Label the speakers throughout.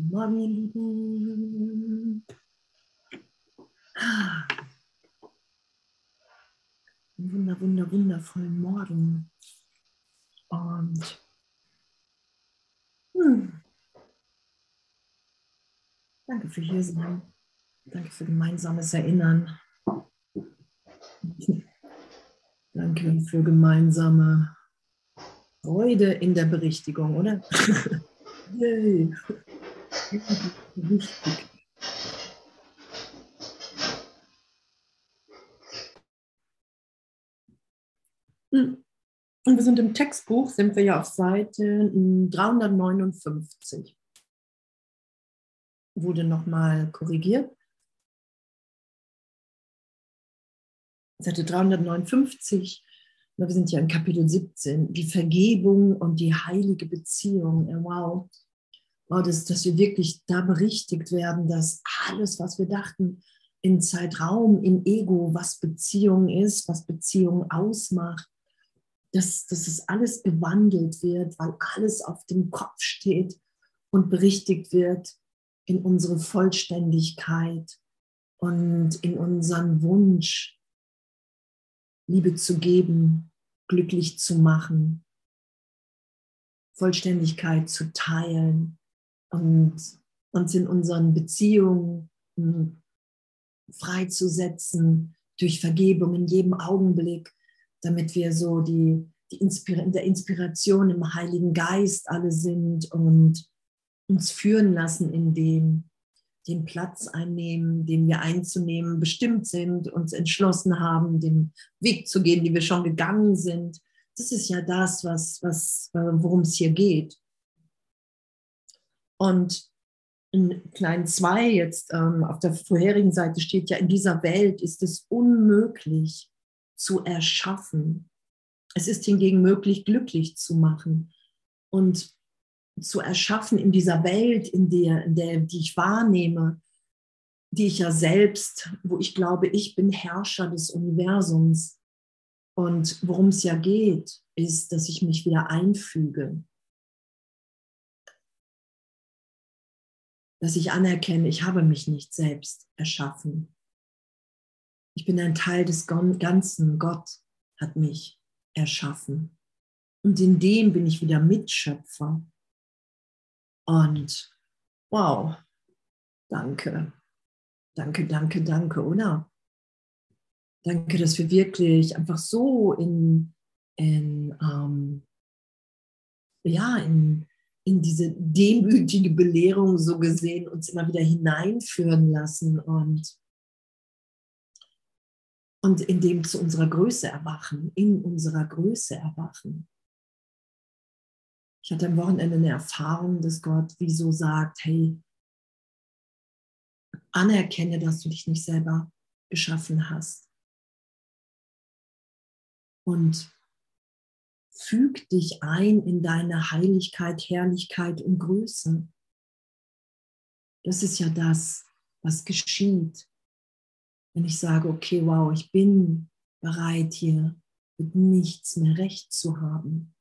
Speaker 1: Morgen, ihr Lieben. Wunder, wunder, wundervollen Morgen. Und hm, danke für hier sein. Danke für gemeinsames Erinnern. Danke für gemeinsame Freude in der Berichtigung, oder? Yay. Richtig. Und wir sind im Textbuch, sind wir ja auf Seite 359. Wurde nochmal korrigiert. Seite 359. Wir sind ja in Kapitel 17. Die Vergebung und die heilige Beziehung. Wow. Wow, dass, dass wir wirklich da berichtigt werden, dass alles, was wir dachten, in Zeitraum, im Ego, was Beziehung ist, was Beziehung ausmacht, dass, dass es alles gewandelt wird, weil alles auf dem Kopf steht und berichtigt wird in unsere Vollständigkeit und in unseren Wunsch, Liebe zu geben, glücklich zu machen, Vollständigkeit zu teilen und uns in unseren Beziehungen hm, freizusetzen durch Vergebung in jedem Augenblick damit wir so die, die Inspira in der Inspiration im Heiligen Geist alle sind und uns führen lassen in dem, den Platz einnehmen, den wir einzunehmen bestimmt sind, uns entschlossen haben, den Weg zu gehen, den wir schon gegangen sind. Das ist ja das, was, was, worum es hier geht. Und in kleinen 2 jetzt ähm, auf der vorherigen Seite steht ja, in dieser Welt ist es unmöglich, zu erschaffen. Es ist hingegen möglich, glücklich zu machen und zu erschaffen in dieser Welt, in der, in der die ich wahrnehme, die ich ja selbst, wo ich glaube, ich bin Herrscher des Universums. Und worum es ja geht, ist, dass ich mich wieder einfüge. Dass ich anerkenne, ich habe mich nicht selbst erschaffen. Ich bin ein Teil des Ganzen. Gott hat mich erschaffen. Und in dem bin ich wieder Mitschöpfer. Und wow, danke. Danke, danke, danke, oder? Danke, dass wir wirklich einfach so in, in ähm, ja, in, in diese demütige Belehrung so gesehen uns immer wieder hineinführen lassen und und in dem zu unserer Größe erwachen, in unserer Größe erwachen. Ich hatte am Wochenende eine Erfahrung, dass Gott wie so sagt, hey, anerkenne, dass du dich nicht selber geschaffen hast. Und füg dich ein in deine Heiligkeit, Herrlichkeit und Größe. Das ist ja das, was geschieht, wenn ich sage, okay, wow, ich bin bereit hier mit nichts mehr recht zu haben.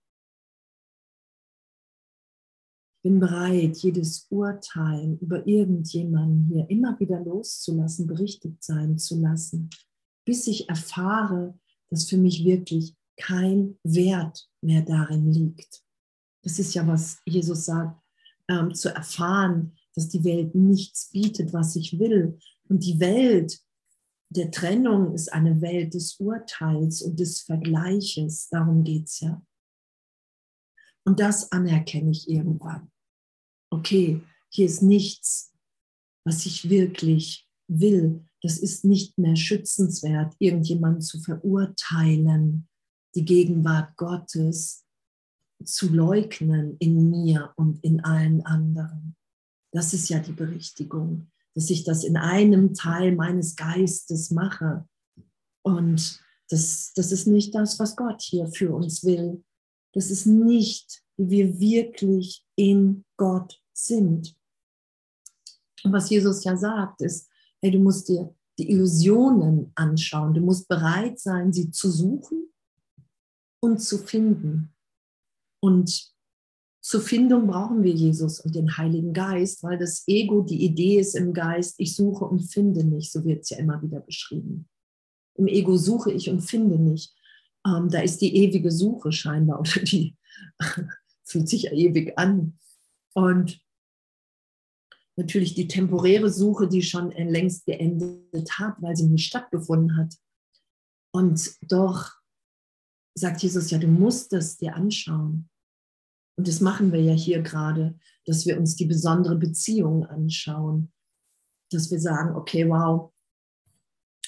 Speaker 1: Ich bin bereit, jedes Urteil über irgendjemanden hier immer wieder loszulassen, berichtigt sein zu lassen, bis ich erfahre, dass für mich wirklich kein Wert mehr darin liegt. Das ist ja, was Jesus sagt, ähm, zu erfahren, dass die Welt nichts bietet, was ich will. Und die Welt der Trennung ist eine Welt des Urteils und des Vergleiches. Darum geht es ja. Und das anerkenne ich irgendwann. Okay, hier ist nichts, was ich wirklich will. Das ist nicht mehr schützenswert, irgendjemanden zu verurteilen, die Gegenwart Gottes zu leugnen in mir und in allen anderen. Das ist ja die Berichtigung dass ich das in einem Teil meines Geistes mache. Und das, das ist nicht das, was Gott hier für uns will. Das ist nicht, wie wir wirklich in Gott sind. Und was Jesus ja sagt, ist, hey, du musst dir die Illusionen anschauen. Du musst bereit sein, sie zu suchen und zu finden. Und zur Findung brauchen wir Jesus und den Heiligen Geist, weil das Ego, die Idee ist im Geist, ich suche und finde nicht, so wird es ja immer wieder beschrieben. Im Ego suche ich und finde nicht. Ähm, da ist die ewige Suche scheinbar oder die fühlt sich ja ewig an. Und natürlich die temporäre Suche, die schon längst geendet hat, weil sie nicht stattgefunden hat. Und doch sagt Jesus ja, du musst es dir anschauen. Und das machen wir ja hier gerade, dass wir uns die besondere Beziehung anschauen. Dass wir sagen, okay, wow,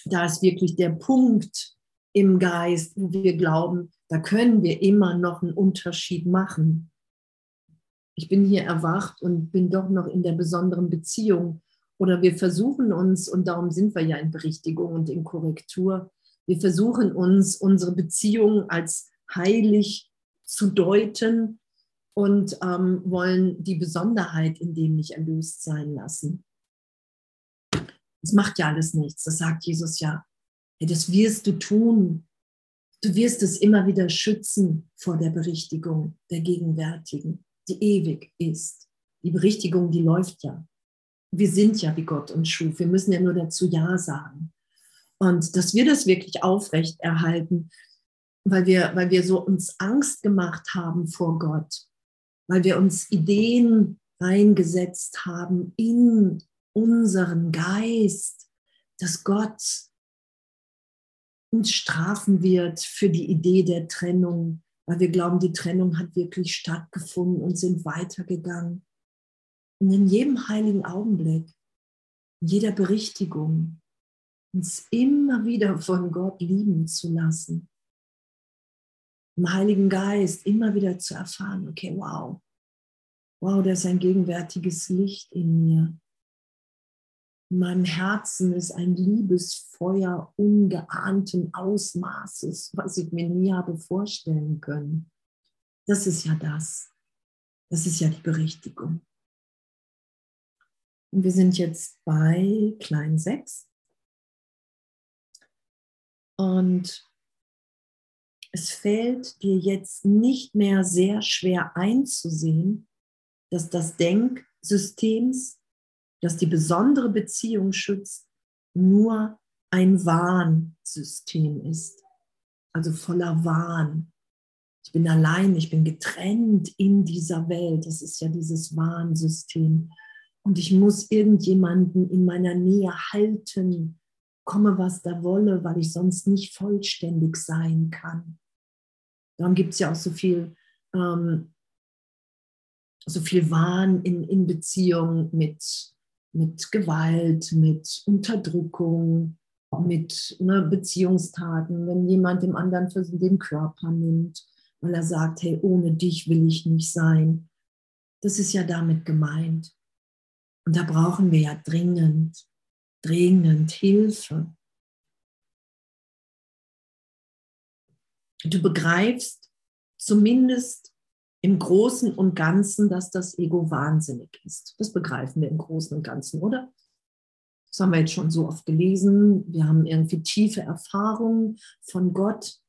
Speaker 1: da ist wirklich der Punkt im Geist, wo wir glauben, da können wir immer noch einen Unterschied machen. Ich bin hier erwacht und bin doch noch in der besonderen Beziehung. Oder wir versuchen uns, und darum sind wir ja in Berichtigung und in Korrektur, wir versuchen uns, unsere Beziehung als heilig zu deuten und ähm, wollen die Besonderheit in dem nicht erlöst sein lassen. Das macht ja alles nichts. Das sagt Jesus ja. Hey, das wirst du tun. Du wirst es immer wieder schützen vor der Berichtigung der Gegenwärtigen, die ewig ist. Die Berichtigung, die läuft ja. Wir sind ja wie Gott uns schuf. Wir müssen ja nur dazu Ja sagen. Und dass wir das wirklich aufrecht erhalten, weil wir, weil wir so uns Angst gemacht haben vor Gott, weil wir uns Ideen reingesetzt haben in unseren Geist, dass Gott uns strafen wird für die Idee der Trennung, weil wir glauben, die Trennung hat wirklich stattgefunden und sind weitergegangen. Und in jedem heiligen Augenblick, in jeder Berichtigung, uns immer wieder von Gott lieben zu lassen. Im Heiligen Geist immer wieder zu erfahren, okay, wow, wow, da ist ein gegenwärtiges Licht in mir. In meinem Herzen ist ein Liebesfeuer ungeahnten Ausmaßes, was ich mir nie habe vorstellen können. Das ist ja das. Das ist ja die Berichtigung. Und wir sind jetzt bei Klein 6. Und es fällt dir jetzt nicht mehr sehr schwer einzusehen, dass das Denksystems, das die besondere Beziehung schützt, nur ein Warnsystem ist. Also voller Wahn. Ich bin allein, ich bin getrennt in dieser Welt. Das ist ja dieses Warnsystem. Und ich muss irgendjemanden in meiner Nähe halten, komme, was da wolle, weil ich sonst nicht vollständig sein kann. Darum gibt es ja auch so viel, ähm, so viel Wahn in, in Beziehung mit, mit Gewalt, mit Unterdrückung, mit ne, Beziehungstaten, wenn jemand dem anderen für den Körper nimmt, weil er sagt, hey, ohne dich will ich nicht sein. Das ist ja damit gemeint. Und da brauchen wir ja dringend dringend Hilfe. Du begreifst zumindest im Großen und Ganzen, dass das Ego wahnsinnig ist. Das begreifen wir im Großen und Ganzen, oder? Das haben wir jetzt schon so oft gelesen. Wir haben irgendwie tiefe Erfahrungen von Gott.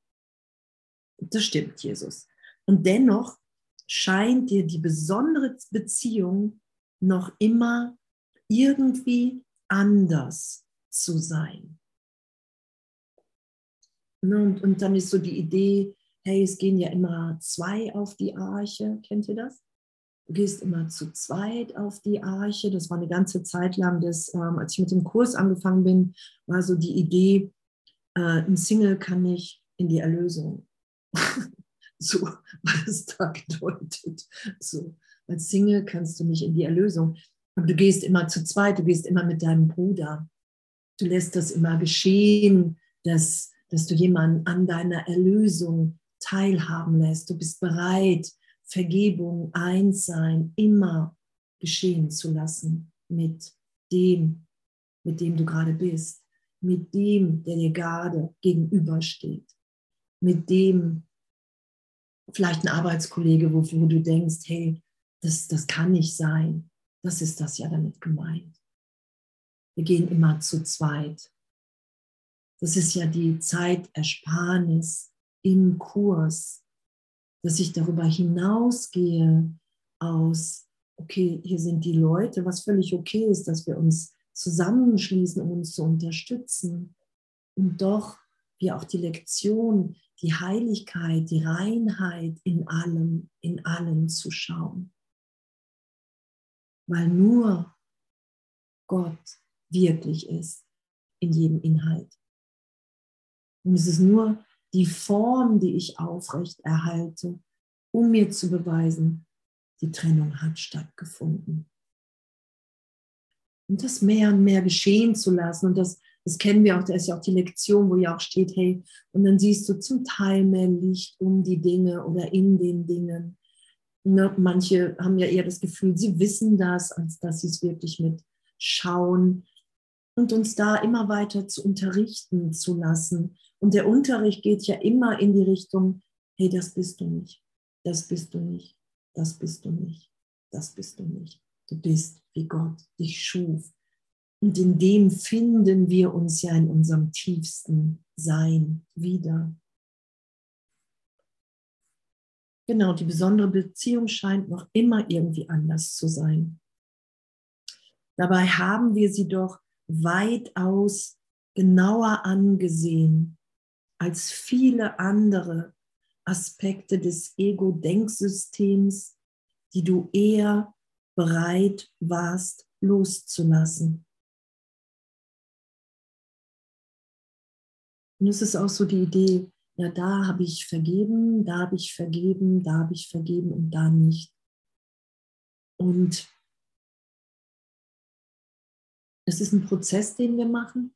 Speaker 1: Das stimmt, Jesus. Und dennoch scheint dir die besondere Beziehung noch immer irgendwie anders zu sein. Ne, und, und dann ist so die Idee, hey, es gehen ja immer zwei auf die Arche, kennt ihr das? Du gehst immer zu zweit auf die Arche. Das war eine ganze Zeit lang, das, ähm, als ich mit dem Kurs angefangen bin, war so die Idee, äh, ein Single kann nicht in die Erlösung. so war es da gedeutet. So, als Single kannst du nicht in die Erlösung. Aber du gehst immer zu zweit, du gehst immer mit deinem Bruder. Du lässt das immer geschehen, dass, dass du jemanden an deiner Erlösung teilhaben lässt. Du bist bereit, Vergebung, Einssein immer geschehen zu lassen mit dem, mit dem du gerade bist, mit dem, der dir gerade gegenübersteht, mit dem, vielleicht ein Arbeitskollege, wo, wo du denkst, hey, das, das kann nicht sein. Das ist das ja damit gemeint. Wir gehen immer zu zweit. Das ist ja die Zeitersparnis im Kurs, dass ich darüber hinausgehe aus, okay, hier sind die Leute, was völlig okay ist, dass wir uns zusammenschließen, um uns zu unterstützen. Und doch wir auch die Lektion, die Heiligkeit, die Reinheit in allem, in allen zu schauen. Weil nur Gott wirklich ist in jedem Inhalt. Und es ist nur die Form, die ich aufrecht erhalte, um mir zu beweisen, die Trennung hat stattgefunden. Und das mehr und mehr geschehen zu lassen. Und das, das kennen wir auch, da ist ja auch die Lektion, wo ja auch steht, hey, und dann siehst du zum Teil mehr Licht um die Dinge oder in den Dingen. Ne? Manche haben ja eher das Gefühl, sie wissen das, als dass sie es wirklich mit schauen und uns da immer weiter zu unterrichten zu lassen. Und der Unterricht geht ja immer in die Richtung, hey, das bist du nicht, das bist du nicht, das bist du nicht, das bist du nicht. Du bist, wie Gott dich schuf. Und in dem finden wir uns ja in unserem tiefsten Sein wieder. Genau, die besondere Beziehung scheint noch immer irgendwie anders zu sein. Dabei haben wir sie doch weitaus genauer angesehen als viele andere Aspekte des Ego-Denksystems, die du eher bereit warst loszulassen. Und es ist auch so die Idee, ja, da habe ich vergeben, da habe ich vergeben, da habe ich vergeben und da nicht. Und es ist ein Prozess, den wir machen.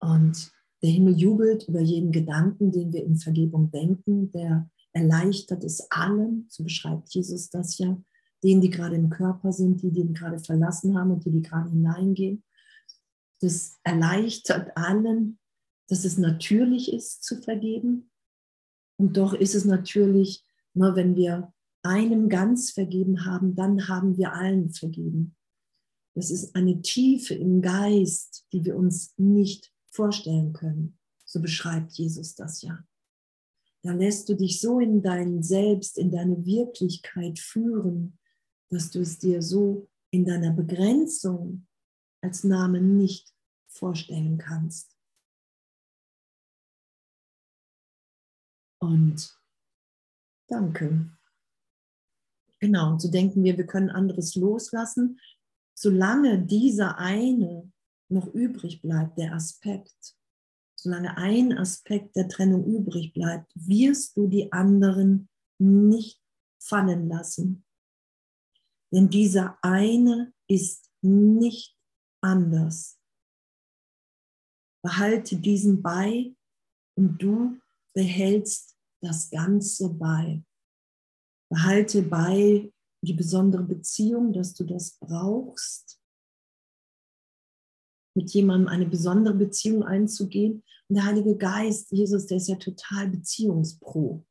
Speaker 1: Und der Himmel jubelt über jeden Gedanken, den wir in Vergebung denken. Der erleichtert es allen, so beschreibt Jesus das ja, denen, die gerade im Körper sind, die den gerade verlassen haben und die, die gerade hineingehen. Das erleichtert allen, dass es natürlich ist zu vergeben. Und doch ist es natürlich, nur wenn wir einem ganz vergeben haben, dann haben wir allen vergeben. Das ist eine Tiefe im Geist, die wir uns nicht vorstellen können. So beschreibt Jesus das ja. Da lässt du dich so in dein Selbst, in deine Wirklichkeit führen, dass du es dir so in deiner Begrenzung als Name nicht vorstellen kannst. Und danke. Genau, so denken wir, wir können anderes loslassen, solange dieser eine noch übrig bleibt, der Aspekt, solange ein Aspekt der Trennung übrig bleibt, wirst du die anderen nicht fallen lassen. Denn dieser eine ist nicht anders. Behalte diesen bei und du behältst das Ganze bei. Behalte bei die besondere Beziehung, dass du das brauchst, mit jemandem eine besondere Beziehung einzugehen. Und der Heilige Geist, Jesus, der ist ja total beziehungspro.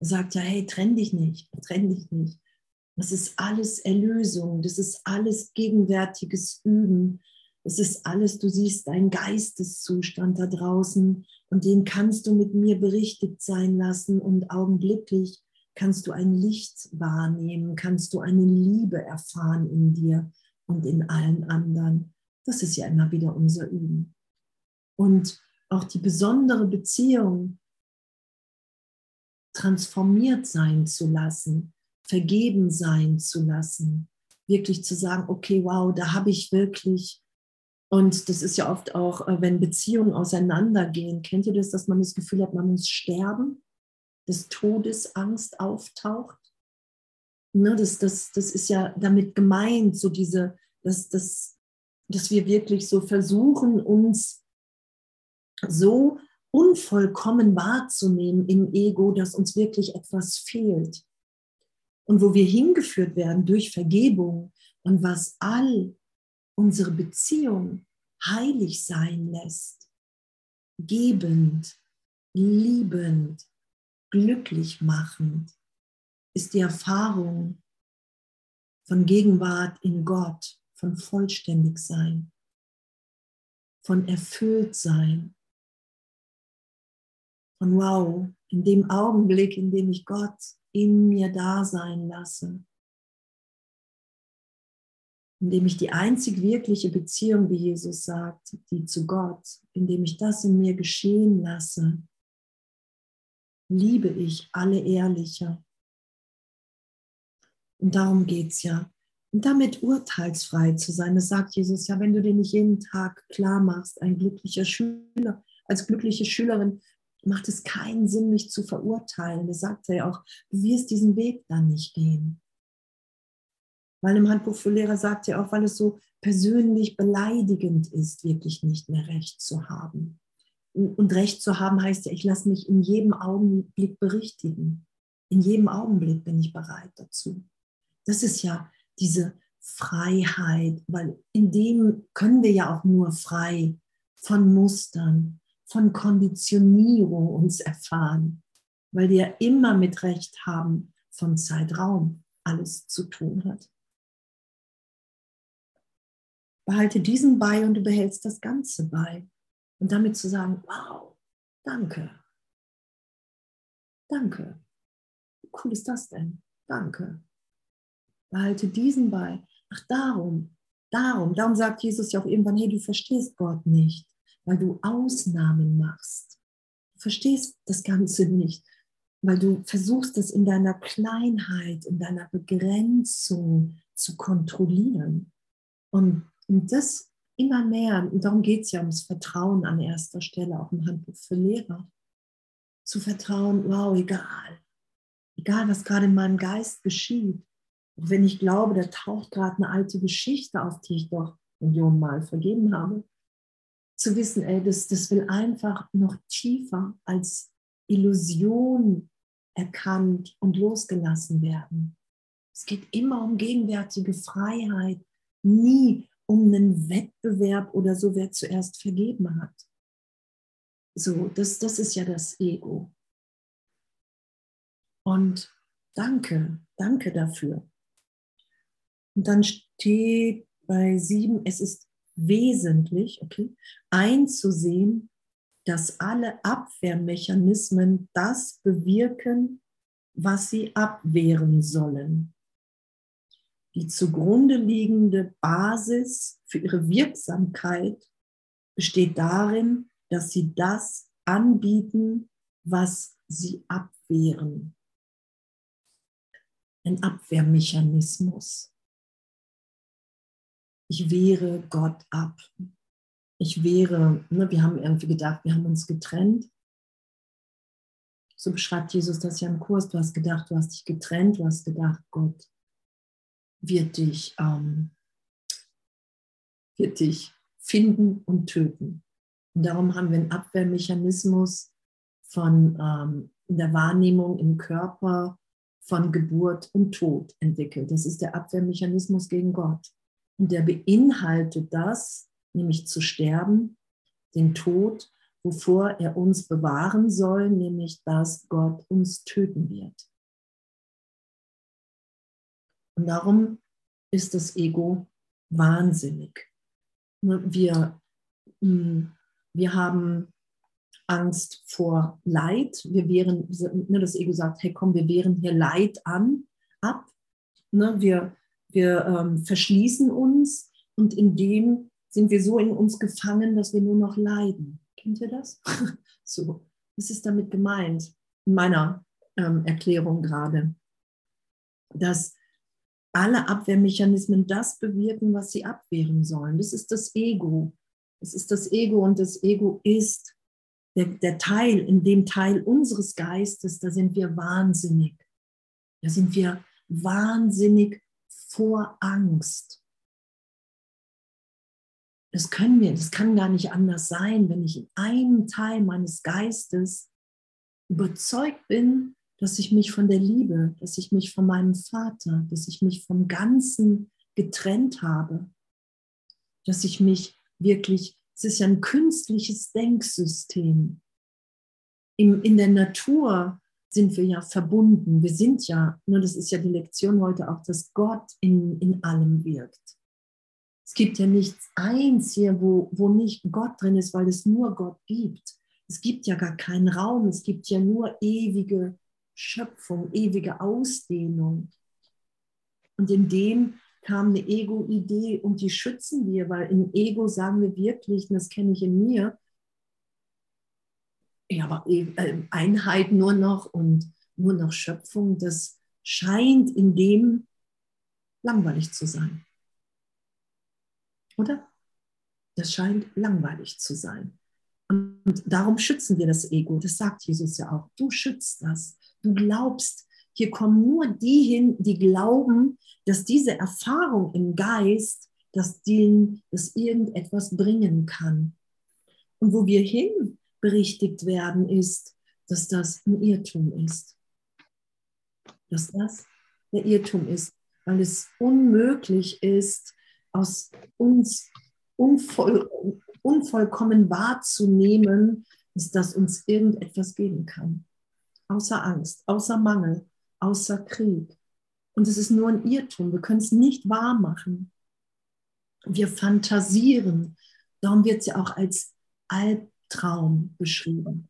Speaker 1: Er sagt ja, hey, trenn dich nicht, trenn dich nicht. Das ist alles Erlösung, das ist alles gegenwärtiges Üben, das ist alles, du siehst deinen Geisteszustand da draußen und den kannst du mit mir berichtigt sein lassen und augenblicklich kannst du ein Licht wahrnehmen, kannst du eine Liebe erfahren in dir und in allen anderen. Das ist ja immer wieder unser Üben. Und auch die besondere Beziehung transformiert sein zu lassen, vergeben sein zu lassen, wirklich zu sagen, okay, wow, da habe ich wirklich, und das ist ja oft auch, äh, wenn Beziehungen auseinandergehen, kennt ihr das, dass man das Gefühl hat, man muss sterben? des Todesangst auftaucht. Ne, das, das, das ist ja damit gemeint, so diese, dass, dass, dass wir wirklich so versuchen, uns so unvollkommen wahrzunehmen im Ego, dass uns wirklich etwas fehlt. Und wo wir hingeführt werden durch Vergebung und was all unsere Beziehung heilig sein lässt, gebend, liebend, glücklich machend ist die Erfahrung von Gegenwart in Gott, von Vollständigsein, von Erfülltsein, von Wow, in dem Augenblick, in dem ich Gott in mir da sein lasse, indem ich die einzig wirkliche Beziehung, wie Jesus sagt, die zu Gott, indem ich das in mir geschehen lasse, liebe ich alle ehrlicher. Und darum geht es ja. Und damit urteilsfrei zu sein, das sagt Jesus ja, wenn du dir nicht jeden Tag klar machst, ein glücklicher Schüler, als glückliche Schülerin macht es keinen Sinn, mich zu verurteilen. Das sagt er ja auch, du wirst diesen Weg dann nicht gehen. Weil im Handbuch für Lehrer sagt er auch, weil es so persönlich beleidigend ist, wirklich nicht mehr Recht zu haben. Und Recht zu haben heißt ja, ich lasse mich in jedem Augenblick berichtigen. In jedem Augenblick bin ich bereit dazu. Das ist ja diese Freiheit, weil in dem können wir ja auch nur frei von Mustern, von Konditionierung uns erfahren, weil wir ja immer mit Recht haben von Zeitraum alles zu tun hat. Behalte diesen bei und du behältst das Ganze bei. Und damit zu sagen, wow, danke. Danke. Wie cool ist das denn? Danke. Behalte diesen bei. Ach, darum, darum, darum sagt Jesus ja auch irgendwann, hey, du verstehst Gott nicht, weil du Ausnahmen machst. Du verstehst das Ganze nicht, weil du versuchst, es in deiner Kleinheit, in deiner Begrenzung zu kontrollieren. Und, und das immer mehr, und darum geht es ja ums Vertrauen an erster Stelle, auch im Handbuch für Lehrer. Zu vertrauen, wow, egal. Egal, was gerade in meinem Geist geschieht. Auch wenn ich glaube, da taucht gerade eine alte Geschichte auf, die ich doch Millionen Mal vergeben habe. Zu wissen, ey, das, das will einfach noch tiefer als Illusion erkannt und losgelassen werden. Es geht immer um gegenwärtige Freiheit, nie um einen Wettbewerb oder so, wer zuerst vergeben hat. So, das, das ist ja das Ego. Und danke, danke dafür. Und dann steht bei sieben, es ist wesentlich, okay, einzusehen, dass alle Abwehrmechanismen das bewirken, was sie abwehren sollen die zugrunde liegende Basis für ihre Wirksamkeit besteht darin, dass sie das anbieten, was sie abwehren. Ein Abwehrmechanismus. Ich wehre Gott ab. Ich wehre, ne, wir haben irgendwie gedacht, wir haben uns getrennt. So beschreibt Jesus das ja im Kurs. Du hast gedacht, du hast dich getrennt, du hast gedacht, Gott wird dich, ähm, wird dich finden und töten. Und darum haben wir einen Abwehrmechanismus von ähm, der Wahrnehmung im Körper von Geburt und Tod entwickelt. Das ist der Abwehrmechanismus gegen Gott. Und der beinhaltet das, nämlich zu sterben, den Tod, wovor er uns bewahren soll, nämlich dass Gott uns töten wird. Und darum ist das Ego wahnsinnig. Ne, wir, hm, wir haben Angst vor Leid. Wir wehren, ne, das Ego sagt, hey komm, wir wehren hier Leid an, ab. Ne, wir wir ähm, verschließen uns und in dem sind wir so in uns gefangen, dass wir nur noch leiden. Kennt ihr das? so, was ist damit gemeint? In meiner ähm, Erklärung gerade. Dass alle Abwehrmechanismen das bewirken, was sie abwehren sollen. Das ist das Ego. Das ist das Ego und das Ego ist der, der Teil, in dem Teil unseres Geistes, da sind wir wahnsinnig. Da sind wir wahnsinnig vor Angst. Das können wir, das kann gar nicht anders sein, wenn ich in einem Teil meines Geistes überzeugt bin, dass ich mich von der Liebe, dass ich mich von meinem Vater, dass ich mich vom Ganzen getrennt habe, dass ich mich wirklich, es ist ja ein künstliches Denksystem. In, in der Natur sind wir ja verbunden. Wir sind ja, nur das ist ja die Lektion heute auch, dass Gott in, in allem wirkt. Es gibt ja nichts eins hier, wo, wo nicht Gott drin ist, weil es nur Gott gibt. Es gibt ja gar keinen Raum, es gibt ja nur ewige Schöpfung, ewige Ausdehnung. Und in dem kam eine Ego-Idee und die schützen wir, weil im Ego sagen wir wirklich, und das kenne ich in mir, ja, aber äh, Einheit nur noch und nur noch Schöpfung, das scheint in dem langweilig zu sein. Oder? Das scheint langweilig zu sein. Und darum schützen wir das Ego. Das sagt Jesus ja auch. Du schützt das. Du glaubst, hier kommen nur die hin, die glauben, dass diese Erfahrung im Geist, dass denen das irgendetwas bringen kann. Und wo wir hin berichtigt werden, ist, dass das ein Irrtum ist. Dass das der Irrtum ist, weil es unmöglich ist, aus uns unvoll, unvollkommen wahrzunehmen, dass uns irgendetwas geben kann. Außer Angst, außer Mangel, außer Krieg. Und es ist nur ein Irrtum. Wir können es nicht wahr machen. Wir fantasieren. Darum wird es ja auch als Albtraum beschrieben.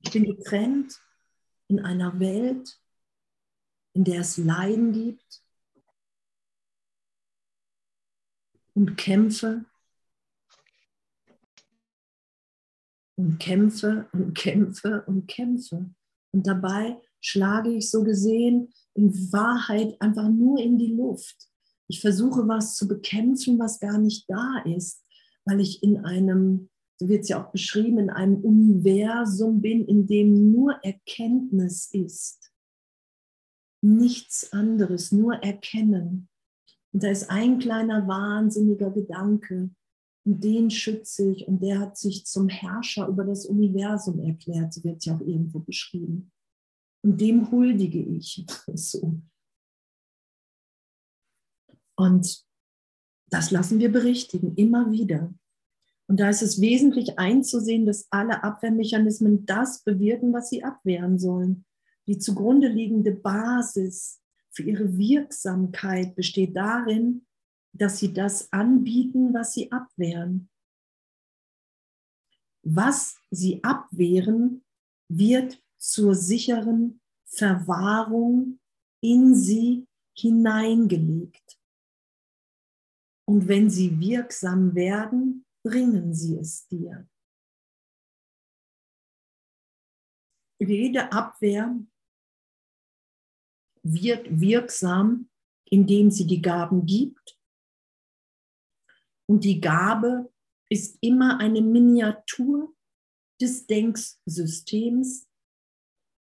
Speaker 1: Ich bin getrennt in einer Welt, in der es Leiden gibt und Kämpfe und Kämpfe und Kämpfe und Kämpfe. Und dabei schlage ich so gesehen in Wahrheit einfach nur in die Luft. Ich versuche was zu bekämpfen, was gar nicht da ist, weil ich in einem, so wird es ja auch beschrieben, in einem Universum bin, in dem nur Erkenntnis ist. Nichts anderes, nur Erkennen. Und da ist ein kleiner wahnsinniger Gedanke, und den schütze ich und der hat sich zum Herrscher über das Universum erklärt, so wird ja auch irgendwo beschrieben. Und dem huldige ich. So. Und das lassen wir berichtigen, immer wieder. Und da ist es wesentlich einzusehen, dass alle Abwehrmechanismen das bewirken, was sie abwehren sollen. Die zugrunde liegende Basis für ihre Wirksamkeit besteht darin, dass sie das anbieten, was sie abwehren. Was sie abwehren, wird zur sicheren Verwahrung in sie hineingelegt. Und wenn sie wirksam werden, bringen sie es dir. Jede Abwehr wird wirksam, indem sie die Gaben gibt und die Gabe ist immer eine Miniatur des Denksystems,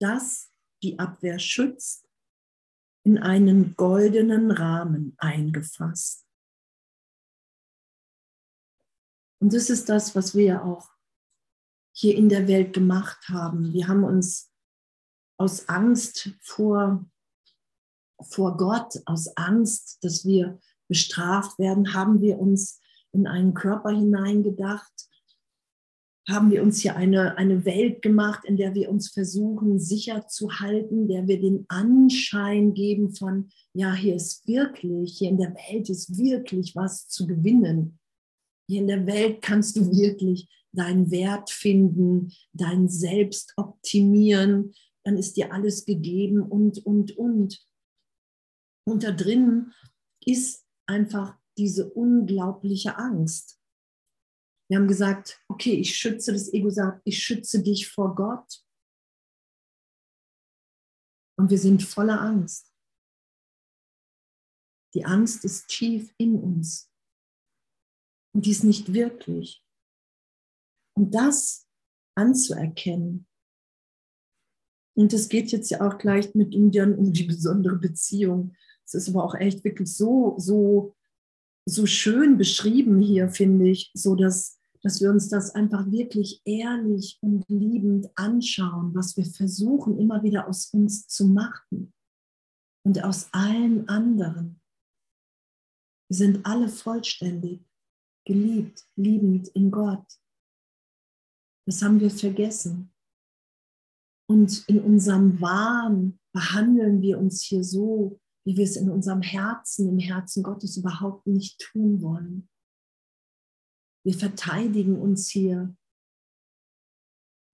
Speaker 1: das die Abwehr schützt, in einen goldenen Rahmen eingefasst. Und das ist das, was wir auch hier in der Welt gemacht haben. Wir haben uns aus Angst vor, vor Gott, aus Angst, dass wir bestraft werden, haben wir uns in einen Körper hineingedacht? Haben wir uns hier eine, eine Welt gemacht, in der wir uns versuchen, sicher zu halten, der wir den Anschein geben von, ja, hier ist wirklich, hier in der Welt ist wirklich was zu gewinnen. Hier in der Welt kannst du wirklich deinen Wert finden, dein Selbst optimieren, dann ist dir alles gegeben und, und, und. Und da drinnen ist einfach diese unglaubliche Angst. Wir haben gesagt, okay, ich schütze, das Ego sagt, ich schütze dich vor Gott. Und wir sind voller Angst. Die Angst ist tief in uns. Und die ist nicht wirklich. Und das anzuerkennen. Und es geht jetzt ja auch gleich mit Indien um die besondere Beziehung. Es ist aber auch echt wirklich so, so so schön beschrieben hier, finde ich, so dass, dass wir uns das einfach wirklich ehrlich und liebend anschauen, was wir versuchen immer wieder aus uns zu machen und aus allen anderen. Wir sind alle vollständig, geliebt, liebend in Gott. Das haben wir vergessen. Und in unserem Wahn behandeln wir uns hier so, wie wir es in unserem Herzen, im Herzen Gottes überhaupt nicht tun wollen. Wir verteidigen uns hier.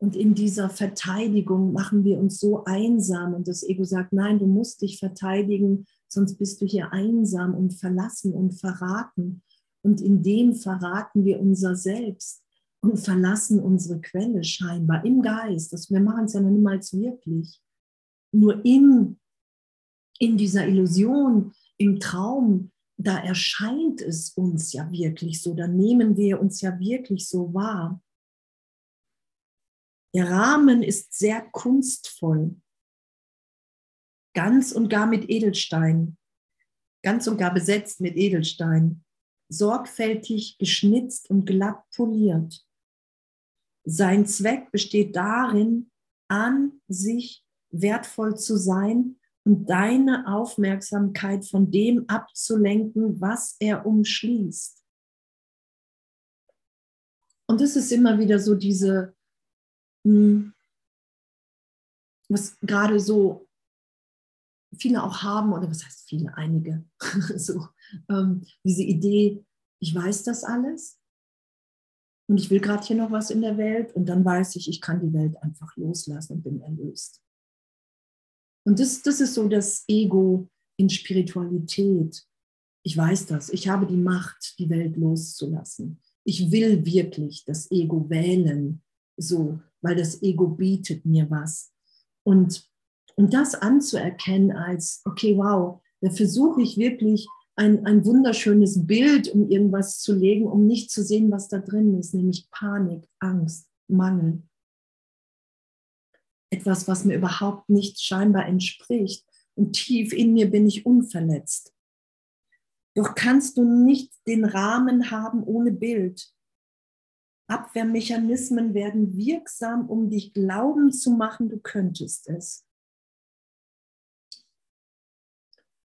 Speaker 1: Und in dieser Verteidigung machen wir uns so einsam. Und das Ego sagt, nein, du musst dich verteidigen, sonst bist du hier einsam und verlassen und verraten. Und in dem verraten wir unser Selbst und verlassen unsere Quelle scheinbar im Geist. Wir machen es ja noch niemals wirklich. Nur in, in dieser Illusion, im Traum, da erscheint es uns ja wirklich so, da nehmen wir uns ja wirklich so wahr. Der Rahmen ist sehr kunstvoll, ganz und gar mit Edelstein, ganz und gar besetzt mit Edelstein, sorgfältig geschnitzt und glatt poliert. Sein Zweck besteht darin, an sich wertvoll zu sein und deine Aufmerksamkeit von dem abzulenken, was er umschließt. Und es ist immer wieder so diese, hm, was gerade so viele auch haben, oder was heißt viele, einige, so ähm, diese Idee, ich weiß das alles und ich will gerade hier noch was in der Welt und dann weiß ich, ich kann die Welt einfach loslassen und bin erlöst. Und das, das ist so das Ego in Spiritualität. Ich weiß das. Ich habe die Macht, die Welt loszulassen. Ich will wirklich das Ego wählen, so, weil das Ego bietet mir was. Und, und das anzuerkennen als, okay, wow, da versuche ich wirklich ein, ein wunderschönes Bild, um irgendwas zu legen, um nicht zu sehen, was da drin ist, nämlich Panik, Angst, Mangel etwas, was mir überhaupt nicht scheinbar entspricht. Und tief in mir bin ich unverletzt. Doch kannst du nicht den Rahmen haben ohne Bild. Abwehrmechanismen werden wirksam, um dich glauben zu machen, du könntest es.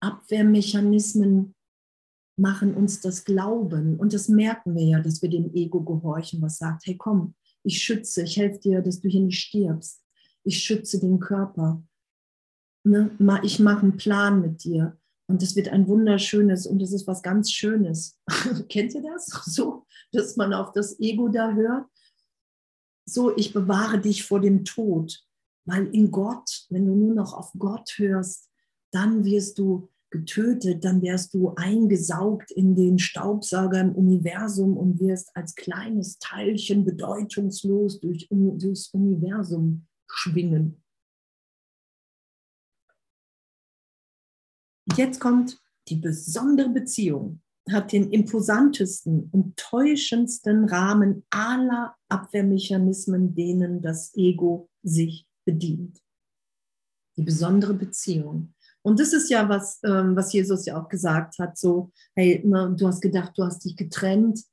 Speaker 1: Abwehrmechanismen machen uns das Glauben. Und das merken wir ja, dass wir dem Ego gehorchen, was sagt, hey komm, ich schütze, ich helfe dir, dass du hier nicht stirbst ich schütze den Körper. Ne? Ich mache einen Plan mit dir. Und es wird ein wunderschönes und es ist was ganz Schönes. Kennt ihr das? So, dass man auf das Ego da hört. So, ich bewahre dich vor dem Tod. Weil in Gott, wenn du nur noch auf Gott hörst, dann wirst du getötet, dann wärst du eingesaugt in den Staubsauger im Universum und wirst als kleines Teilchen bedeutungslos durch, durchs Universum schwingen. Jetzt kommt die besondere Beziehung, hat den imposantesten und täuschendsten Rahmen aller Abwehrmechanismen, denen das Ego sich bedient. Die besondere Beziehung. Und das ist ja was, ähm, was Jesus ja auch gesagt hat, so, hey, du hast gedacht, du hast dich getrennt,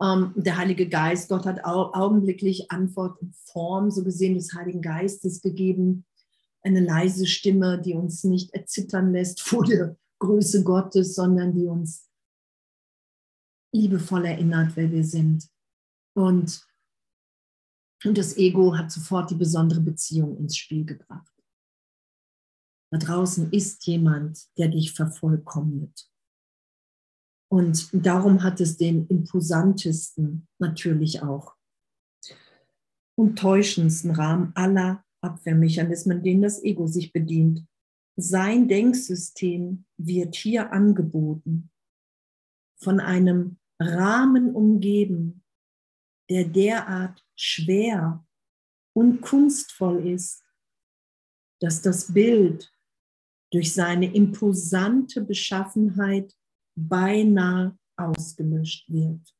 Speaker 1: der Heilige Geist, Gott hat au augenblicklich Antwort in Form, so gesehen, des Heiligen Geistes gegeben. Eine leise Stimme, die uns nicht erzittern lässt vor der Größe Gottes, sondern die uns liebevoll erinnert, wer wir sind. Und, und das Ego hat sofort die besondere Beziehung ins Spiel gebracht. Da draußen ist jemand, der dich vervollkommnet. Und darum hat es den imposantesten natürlich auch und täuschendsten Rahmen aller Abwehrmechanismen, denen das Ego sich bedient. Sein Denksystem wird hier angeboten, von einem Rahmen umgeben, der derart schwer und kunstvoll ist, dass das Bild durch seine imposante Beschaffenheit beinahe ausgelöscht wird.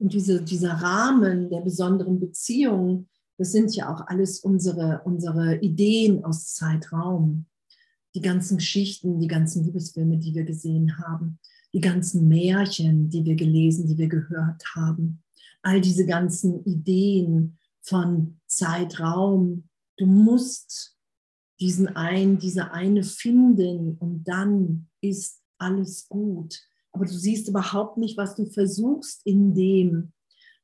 Speaker 1: Und diese, dieser Rahmen der besonderen Beziehung, das sind ja auch alles unsere, unsere Ideen aus Zeitraum. Die ganzen Geschichten, die ganzen Liebesfilme, die wir gesehen haben, die ganzen Märchen, die wir gelesen, die wir gehört haben, all diese ganzen Ideen von Zeitraum. Du musst diesen einen, diese eine finden und dann ist alles gut. Aber du siehst überhaupt nicht, was du versuchst in dem,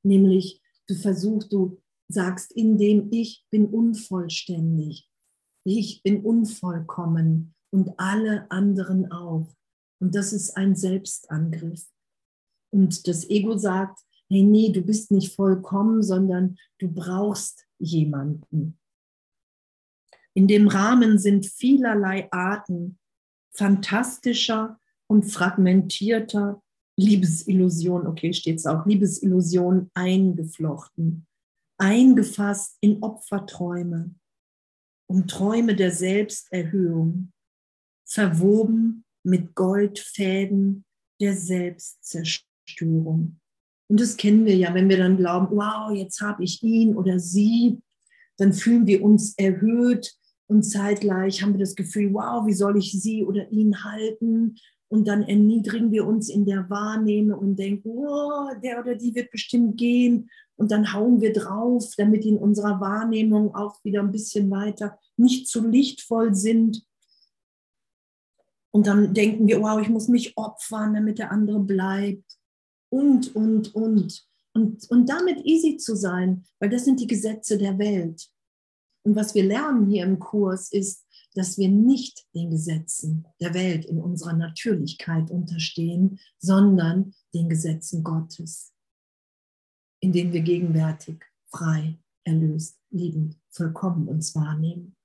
Speaker 1: nämlich du versuchst, du sagst, in dem ich bin unvollständig, ich bin unvollkommen und alle anderen auch. Und das ist ein Selbstangriff. Und das Ego sagt, hey, nee, du bist nicht vollkommen, sondern du brauchst jemanden. In dem Rahmen sind vielerlei Arten fantastischer und fragmentierter Liebesillusion, okay, steht es auch, Liebesillusion eingeflochten, eingefasst in Opferträume und Träume der Selbsterhöhung, verwoben mit Goldfäden der Selbstzerstörung. Und das kennen wir ja, wenn wir dann glauben, wow, jetzt habe ich ihn oder sie, dann fühlen wir uns erhöht und zeitgleich haben wir das Gefühl, wow, wie soll ich sie oder ihn halten? Und dann erniedrigen wir uns in der Wahrnehmung und denken, oh, der oder die wird bestimmt gehen. Und dann hauen wir drauf, damit in unserer Wahrnehmung auch wieder ein bisschen weiter nicht zu lichtvoll sind. Und dann denken wir, wow, ich muss mich opfern, damit der andere bleibt. Und, und, und. Und, und damit easy zu sein, weil das sind die Gesetze der Welt. Und was wir lernen hier im Kurs ist, dass wir nicht den Gesetzen der Welt in unserer Natürlichkeit unterstehen, sondern den Gesetzen Gottes, in denen wir gegenwärtig frei, erlöst, liebend, vollkommen uns wahrnehmen,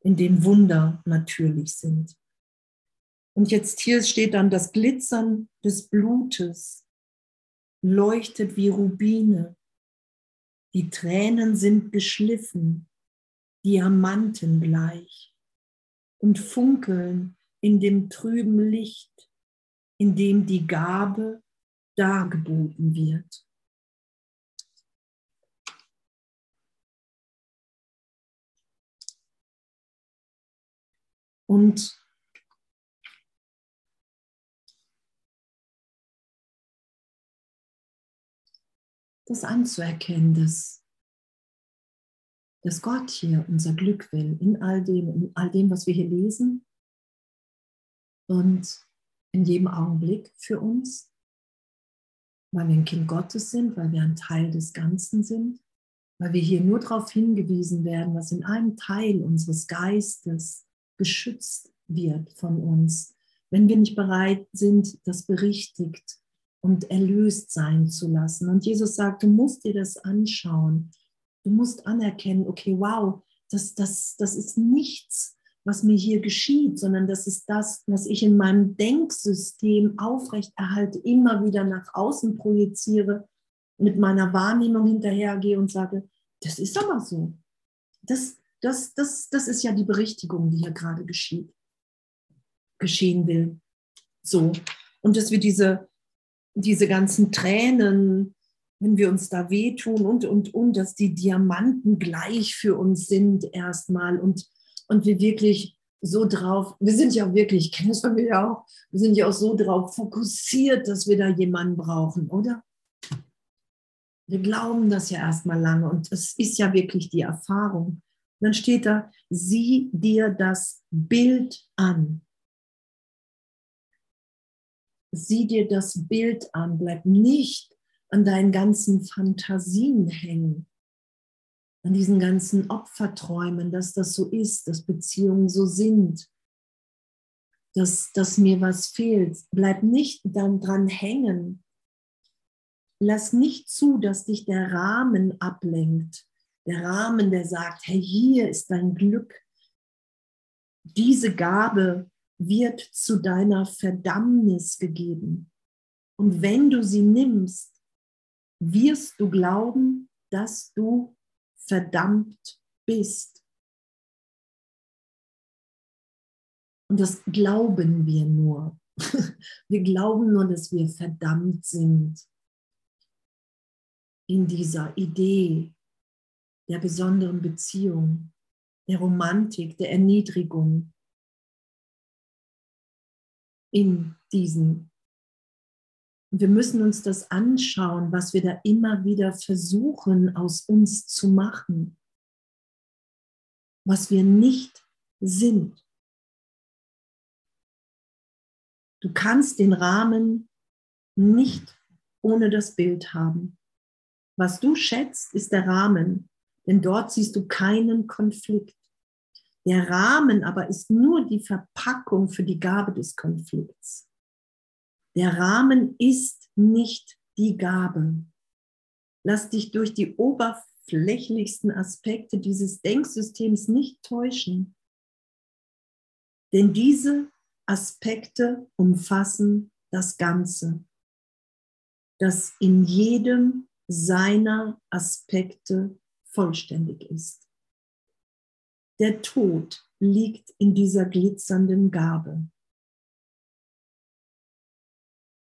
Speaker 1: in dem Wunder natürlich sind. Und jetzt hier steht dann das Glitzern des Blutes leuchtet wie Rubine. Die Tränen sind geschliffen, Diamanten gleich und funkeln in dem trüben Licht, in dem die Gabe dargeboten wird. Und das anzuerkennen, dass dass Gott hier unser Glück will, in all dem, in all dem, was wir hier lesen und in jedem Augenblick für uns, weil wir ein Kind Gottes sind, weil wir ein Teil des Ganzen sind, weil wir hier nur darauf hingewiesen werden, was in einem Teil unseres Geistes geschützt wird von uns, wenn wir nicht bereit sind, das berichtigt und erlöst sein zu lassen. Und Jesus sagt, du musst dir das anschauen. Du musst anerkennen, okay, wow, das, das, das ist nichts, was mir hier geschieht, sondern das ist das, was ich in meinem Denksystem aufrechterhalte, immer wieder nach außen projiziere, mit meiner Wahrnehmung hinterhergehe und sage, das ist aber so. Das, das, das, das ist ja die Berichtigung, die hier gerade geschieht, geschehen will. So. Und dass wir diese, diese ganzen Tränen, wenn wir uns da wehtun und, und, und, dass die Diamanten gleich für uns sind erstmal und, und wir wirklich so drauf, wir sind ja wirklich, das von mir ja auch, wir sind ja auch so drauf fokussiert, dass wir da jemanden brauchen, oder? Wir glauben das ja erstmal lange und es ist ja wirklich die Erfahrung. Und dann steht da, sieh dir das Bild an. Sieh dir das Bild an, bleib nicht an deinen ganzen Fantasien hängen, an diesen ganzen Opferträumen, dass das so ist, dass Beziehungen so sind, dass, dass mir was fehlt. Bleib nicht dann dran hängen. Lass nicht zu, dass dich der Rahmen ablenkt. Der Rahmen, der sagt, hey, hier ist dein Glück. Diese Gabe wird zu deiner Verdammnis gegeben. Und wenn du sie nimmst, wirst du glauben, dass du verdammt bist. Und das glauben wir nur. Wir glauben nur, dass wir verdammt sind in dieser Idee der besonderen Beziehung, der Romantik, der Erniedrigung, in diesen wir müssen uns das anschauen, was wir da immer wieder versuchen aus uns zu machen, was wir nicht sind. Du kannst den Rahmen nicht ohne das Bild haben. Was du schätzt, ist der Rahmen, denn dort siehst du keinen Konflikt. Der Rahmen aber ist nur die Verpackung für die Gabe des Konflikts. Der Rahmen ist nicht die Gabe. Lass dich durch die oberflächlichsten Aspekte dieses Denksystems nicht täuschen. Denn diese Aspekte umfassen das Ganze, das in jedem seiner Aspekte vollständig ist. Der Tod liegt in dieser glitzernden Gabe.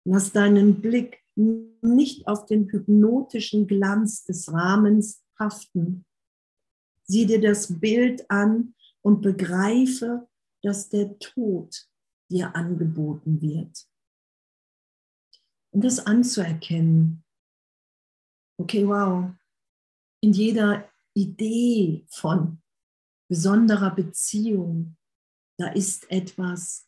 Speaker 1: Lass deinen Blick nicht auf den hypnotischen Glanz des Rahmens haften. Sieh dir das Bild an und begreife, dass der Tod dir angeboten wird. Und das anzuerkennen. Okay, wow. In jeder Idee von besonderer Beziehung, da ist etwas,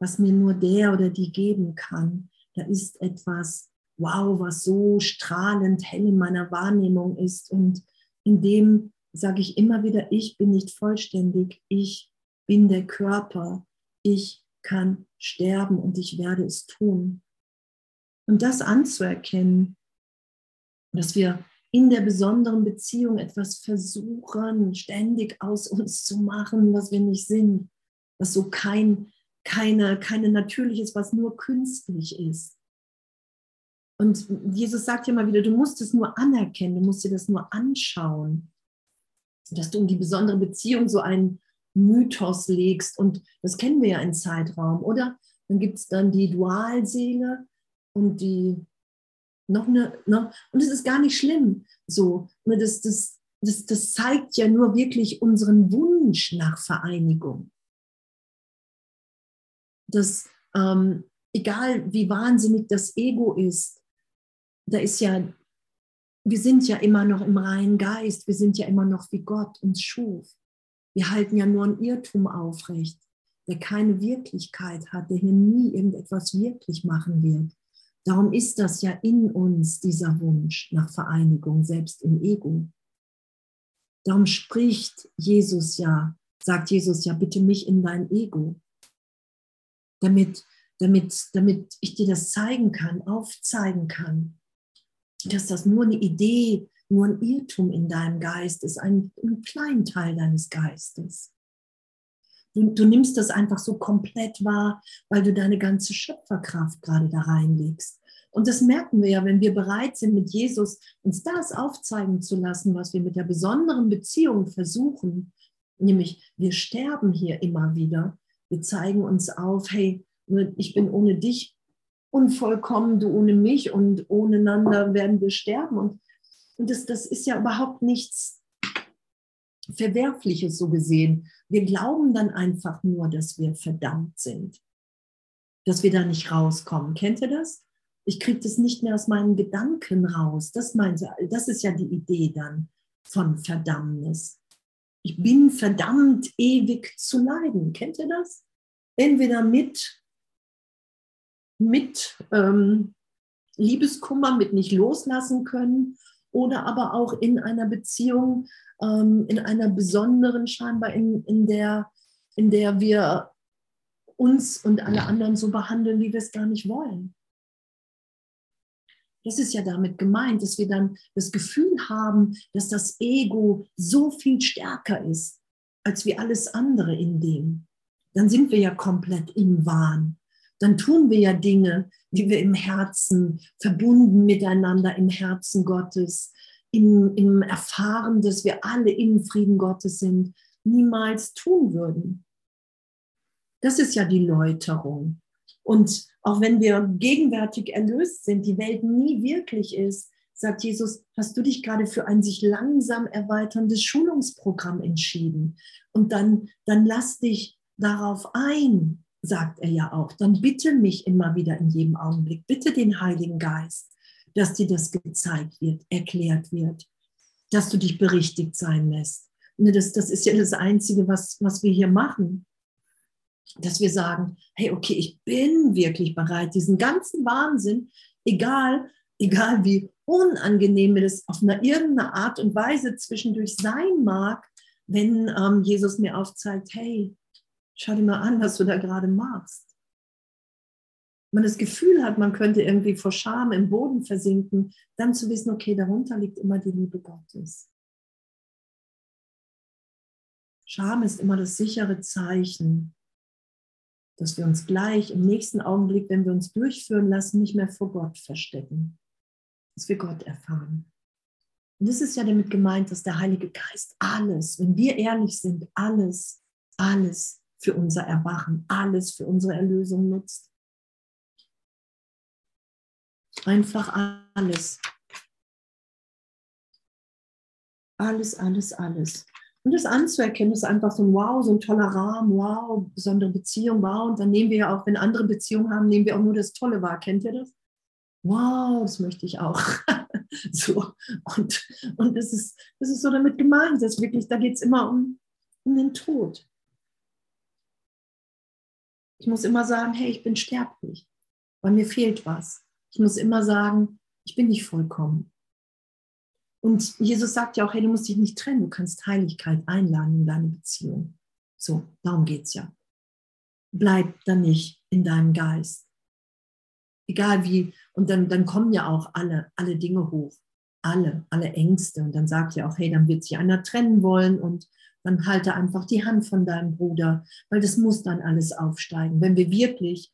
Speaker 1: was mir nur der oder die geben kann. Da ist etwas, wow, was so strahlend hell in meiner Wahrnehmung ist. Und in dem sage ich immer wieder, ich bin nicht vollständig, ich bin der Körper, ich kann sterben und ich werde es tun. Und das anzuerkennen, dass wir in der besonderen Beziehung etwas versuchen, ständig aus uns zu machen, was wir nicht sind, was so kein, keine, keine natürliches, was nur künstlich ist. Und Jesus sagt ja immer wieder, du musst es nur anerkennen, du musst dir das nur anschauen, dass du um die besondere Beziehung so einen Mythos legst. Und das kennen wir ja in Zeitraum, oder? Dann gibt es dann die Dualseele und die noch eine, noch, und es ist gar nicht schlimm. So, ne, das, das, das, das zeigt ja nur wirklich unseren Wunsch nach Vereinigung. Das, ähm, egal wie wahnsinnig das Ego ist, da ist ja, wir sind ja immer noch im reinen Geist, wir sind ja immer noch wie Gott uns schuf. Wir halten ja nur ein Irrtum aufrecht, der keine Wirklichkeit hat, der hier nie irgendetwas wirklich machen wird. Darum ist das ja in uns, dieser Wunsch nach Vereinigung, selbst im Ego. Darum spricht Jesus ja, sagt Jesus ja, bitte mich in dein Ego, damit, damit, damit ich dir das zeigen kann, aufzeigen kann, dass das nur eine Idee, nur ein Irrtum in deinem Geist ist, ein, ein kleiner Teil deines Geistes. Du, du nimmst das einfach so komplett wahr, weil du deine ganze Schöpferkraft gerade da reinlegst. Und das merken wir ja, wenn wir bereit sind, mit Jesus uns das aufzeigen zu lassen, was wir mit der besonderen Beziehung versuchen. Nämlich, wir sterben hier immer wieder. Wir zeigen uns auf, hey, ich bin ohne dich unvollkommen, du ohne mich und ohne einander werden wir sterben. Und, und das, das ist ja überhaupt nichts Verwerfliches so gesehen. Wir glauben dann einfach nur, dass wir verdammt sind, dass wir da nicht rauskommen. Kennt ihr das? Ich kriege das nicht mehr aus meinen Gedanken raus. Das, meinte, das ist ja die Idee dann von Verdammnis. Ich bin verdammt, ewig zu leiden. Kennt ihr das? Entweder mit mit ähm, Liebeskummer, mit nicht loslassen können oder aber auch in einer Beziehung, ähm, in einer besonderen scheinbar, in, in, der, in der wir uns und alle anderen so behandeln, wie wir es gar nicht wollen. Das ist ja damit gemeint, dass wir dann das Gefühl haben, dass das Ego so viel stärker ist als wie alles andere in dem. Dann sind wir ja komplett im Wahn dann tun wir ja Dinge, die wir im Herzen, verbunden miteinander im Herzen Gottes, im, im Erfahren, dass wir alle im Frieden Gottes sind, niemals tun würden. Das ist ja die Läuterung. Und auch wenn wir gegenwärtig erlöst sind, die Welt nie wirklich ist, sagt Jesus, hast du dich gerade für ein sich langsam erweiterndes Schulungsprogramm entschieden. Und dann, dann lass dich darauf ein, sagt er ja auch, dann bitte mich immer wieder in jedem Augenblick, bitte den Heiligen Geist, dass dir das gezeigt wird, erklärt wird, dass du dich berichtigt sein lässt. Ne, das, das ist ja das Einzige, was, was wir hier machen. Dass wir sagen, hey, okay, ich bin wirklich bereit, diesen ganzen Wahnsinn, egal, egal wie unangenehm mir das auf einer irgendeine Art und Weise zwischendurch sein mag, wenn ähm, Jesus mir aufzeigt, hey, Schau dir mal an, was du da gerade machst. Wenn man das Gefühl hat, man könnte irgendwie vor Scham im Boden versinken, dann zu wissen, okay, darunter liegt immer die Liebe Gottes. Scham ist immer das sichere Zeichen, dass wir uns gleich im nächsten Augenblick, wenn wir uns durchführen lassen, nicht mehr vor Gott verstecken, dass wir Gott erfahren. Und das ist ja damit gemeint, dass der Heilige Geist alles, wenn wir ehrlich sind, alles, alles für unser Erwachen, alles für unsere Erlösung nutzt. Einfach alles. Alles, alles, alles. Und das anzuerkennen, ist einfach so ein Wow, so ein toller Rahmen, wow, besondere Beziehung, wow. Und dann nehmen wir ja auch, wenn andere Beziehungen haben, nehmen wir auch nur das Tolle wahr. Kennt ihr das? Wow, das möchte ich auch. so. Und, und das, ist, das ist so damit gemeint, dass wirklich, da geht es immer um, um den Tod. Ich muss immer sagen, hey, ich bin sterblich, weil mir fehlt was. Ich muss immer sagen, ich bin nicht vollkommen. Und Jesus sagt ja auch, hey, du musst dich nicht trennen, du kannst Heiligkeit einladen in deine Beziehung. So, darum geht es ja. Bleib dann nicht in deinem Geist. Egal wie, und dann, dann kommen ja auch alle, alle Dinge hoch, alle, alle Ängste. Und dann sagt ja auch, hey, dann wird sich einer trennen wollen und dann halte einfach die Hand von deinem Bruder, weil das muss dann alles aufsteigen. Wenn wir wirklich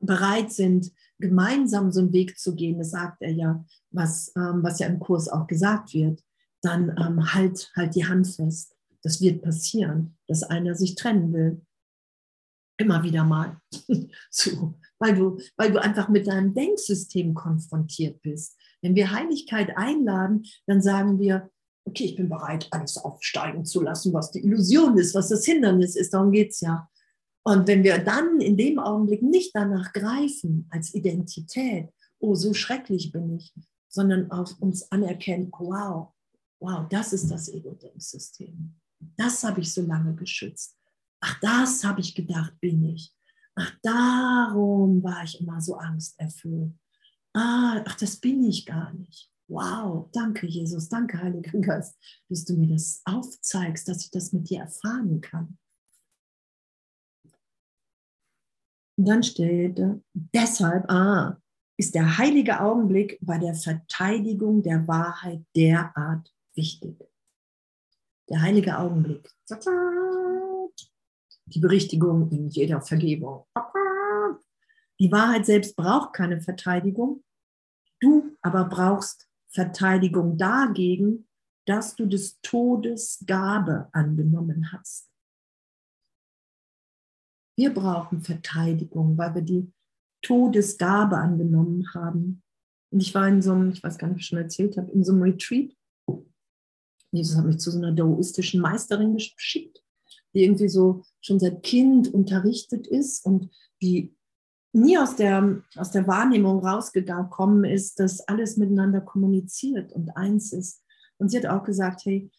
Speaker 1: bereit sind, gemeinsam so einen Weg zu gehen, das sagt er ja, was, ähm, was ja im Kurs auch gesagt wird, dann ähm, halt, halt die Hand fest. Das wird passieren, dass einer sich trennen will. Immer wieder mal. so, weil, du, weil du einfach mit deinem Denksystem konfrontiert bist. Wenn wir Heiligkeit einladen, dann sagen wir, okay, ich bin bereit, alles aufsteigen zu lassen, was die Illusion ist, was das Hindernis ist. Darum geht es ja. Und wenn wir dann in dem Augenblick nicht danach greifen als Identität, oh, so schrecklich bin ich, sondern auf uns anerkennen, wow, wow, das ist das Ego-Denksystem. Das habe ich so lange geschützt. Ach, das habe ich gedacht, bin ich. Ach, darum war ich immer so angsterfüllt. Ah, ach, das bin ich gar nicht. Wow, danke Jesus, danke Heiliger Geist, dass du mir das aufzeigst, dass ich das mit dir erfahren kann. Und dann steht, deshalb, ah, ist der heilige Augenblick bei der Verteidigung der Wahrheit derart wichtig. Der heilige Augenblick. Die Berichtigung in jeder Vergebung. Die Wahrheit selbst braucht keine Verteidigung. Du aber brauchst Verteidigung dagegen, dass du des Todes Gabe angenommen hast. Wir brauchen Verteidigung, weil wir die Todesgabe angenommen haben. Und ich war in so einem, ich weiß gar nicht, ob ich schon erzählt habe, in so einem Retreat. Jesus hat mich zu so einer daoistischen Meisterin geschickt, die irgendwie so schon seit Kind unterrichtet ist und die nie aus der, aus der Wahrnehmung rausgekommen ist, dass alles miteinander kommuniziert und eins ist. Und sie hat auch gesagt, hey,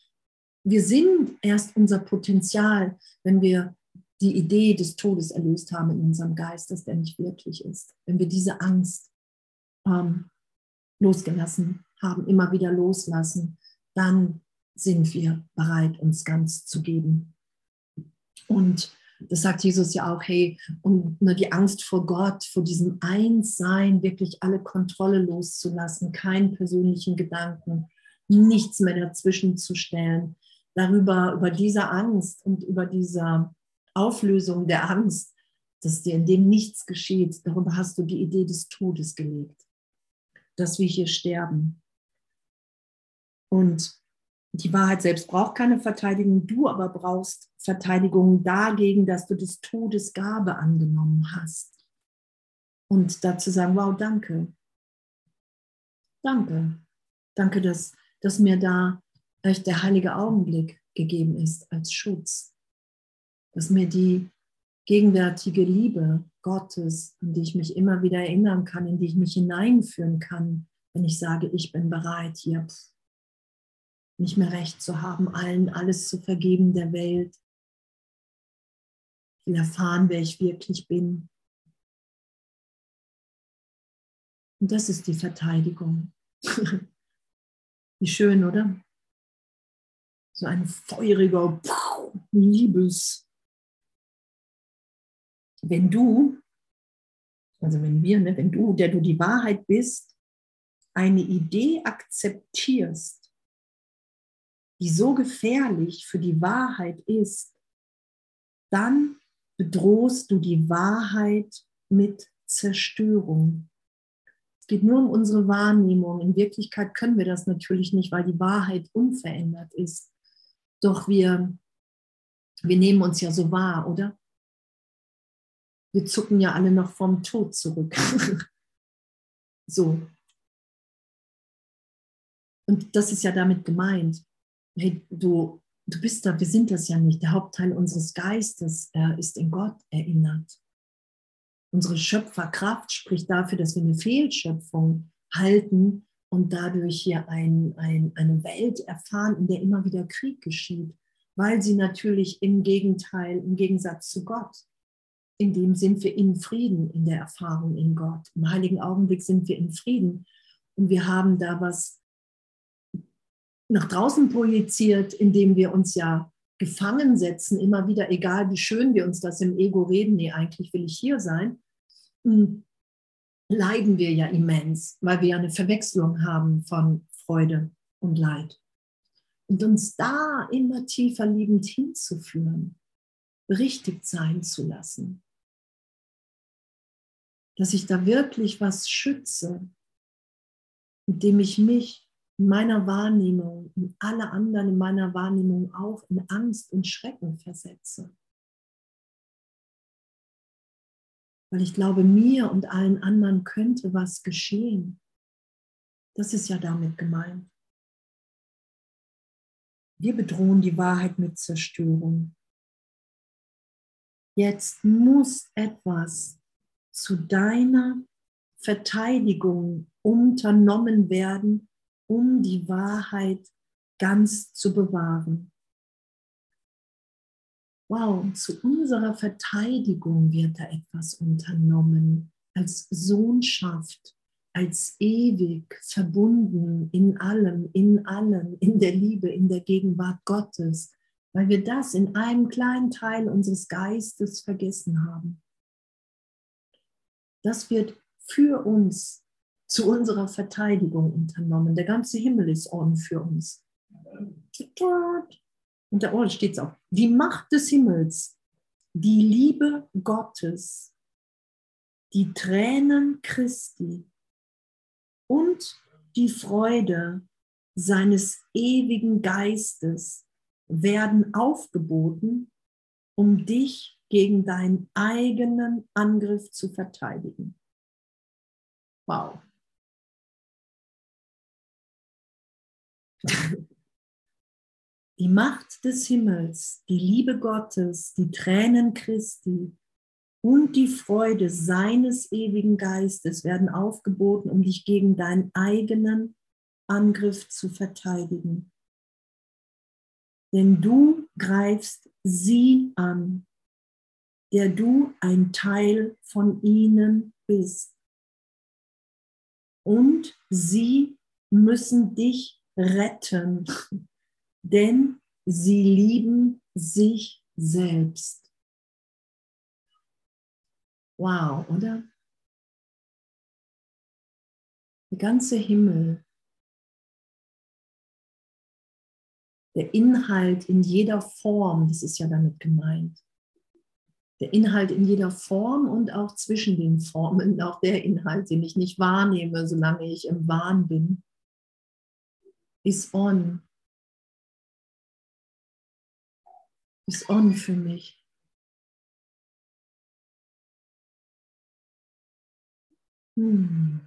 Speaker 1: wir sind erst unser Potenzial, wenn wir die Idee des Todes erlöst haben in unserem Geist, dass der nicht wirklich ist. Wenn wir diese Angst ähm, losgelassen haben, immer wieder loslassen, dann sind wir bereit, uns ganz zu geben. Und das sagt Jesus ja auch, hey, und nur die Angst vor Gott, vor diesem Einssein, wirklich alle Kontrolle loszulassen, keinen persönlichen Gedanken, nichts mehr dazwischen zu stellen, darüber, über diese Angst und über diese Auflösung der Angst, dass dir in dem nichts geschieht, darüber hast du die Idee des Todes gelegt, dass wir hier sterben. Und die Wahrheit selbst braucht keine Verteidigung, du aber brauchst Verteidigung dagegen, dass du des Todes Gabe angenommen hast. Und dazu sagen, wow, danke. Danke. Danke, dass, dass mir da echt der heilige Augenblick gegeben ist als Schutz dass mir die gegenwärtige Liebe Gottes, an die ich mich immer wieder erinnern kann, in die ich mich hineinführen kann, wenn ich sage, ich bin bereit, hier nicht mehr recht zu haben, allen alles zu vergeben der Welt. Ich will erfahren, wer ich wirklich bin. Und das ist die Verteidigung. Wie schön, oder? So ein feuriger Liebes wenn du, also wenn wir, ne, wenn du, der du die Wahrheit bist, eine Idee akzeptierst, die so gefährlich für die Wahrheit ist, dann bedrohst du die Wahrheit mit Zerstörung. Es geht nur um unsere Wahrnehmung. In Wirklichkeit können wir das natürlich nicht, weil die Wahrheit unverändert ist. Doch wir, wir nehmen uns ja so wahr, oder? Wir zucken ja alle noch vom Tod zurück. so. Und das ist ja damit gemeint. Hey, du, du bist da, wir sind das ja nicht. Der Hauptteil unseres Geistes äh, ist in Gott erinnert. Unsere Schöpferkraft spricht dafür, dass wir eine Fehlschöpfung halten und dadurch hier ein, ein, eine Welt erfahren, in der immer wieder Krieg geschieht, weil sie natürlich im Gegenteil, im Gegensatz zu Gott, in dem sind wir in Frieden in der Erfahrung in Gott. Im heiligen Augenblick sind wir in Frieden und wir haben da was nach draußen projiziert, indem wir uns ja gefangen setzen, immer wieder, egal wie schön wir uns das im Ego reden, nee, eigentlich will ich hier sein, hm, leiden wir ja immens, weil wir ja eine Verwechslung haben von Freude und Leid. Und uns da immer tiefer liebend hinzuführen, berichtigt sein zu lassen, dass ich da wirklich was schütze, indem ich mich in meiner Wahrnehmung und alle anderen in meiner Wahrnehmung auch in Angst und Schrecken versetze. Weil ich glaube, mir und allen anderen könnte was geschehen. Das ist ja damit gemeint. Wir bedrohen die Wahrheit mit Zerstörung. Jetzt muss etwas zu deiner Verteidigung unternommen werden, um die Wahrheit ganz zu bewahren. Wow, zu unserer Verteidigung wird da etwas unternommen, als Sohnschaft, als ewig verbunden in allem, in allem, in der Liebe, in der Gegenwart Gottes, weil wir das in einem kleinen Teil unseres Geistes vergessen haben. Das wird für uns zu unserer Verteidigung unternommen. Der ganze Himmel ist on für uns. Und da oben steht es auch. Die Macht des Himmels, die Liebe Gottes, die Tränen Christi und die Freude seines ewigen Geistes werden aufgeboten, um dich gegen deinen eigenen Angriff zu verteidigen. Wow. Die Macht des Himmels, die Liebe Gottes, die Tränen Christi und die Freude seines ewigen Geistes werden aufgeboten, um dich gegen deinen eigenen Angriff zu verteidigen. Denn du greifst sie an, der du ein Teil von ihnen bist. Und sie müssen dich retten, denn sie lieben sich selbst. Wow, oder? Der ganze Himmel, der Inhalt in jeder Form, das ist ja damit gemeint. Der Inhalt in jeder Form und auch zwischen den Formen, auch der Inhalt, den ich nicht wahrnehme, solange ich im Wahn bin, ist on. Ist on für mich. Hm.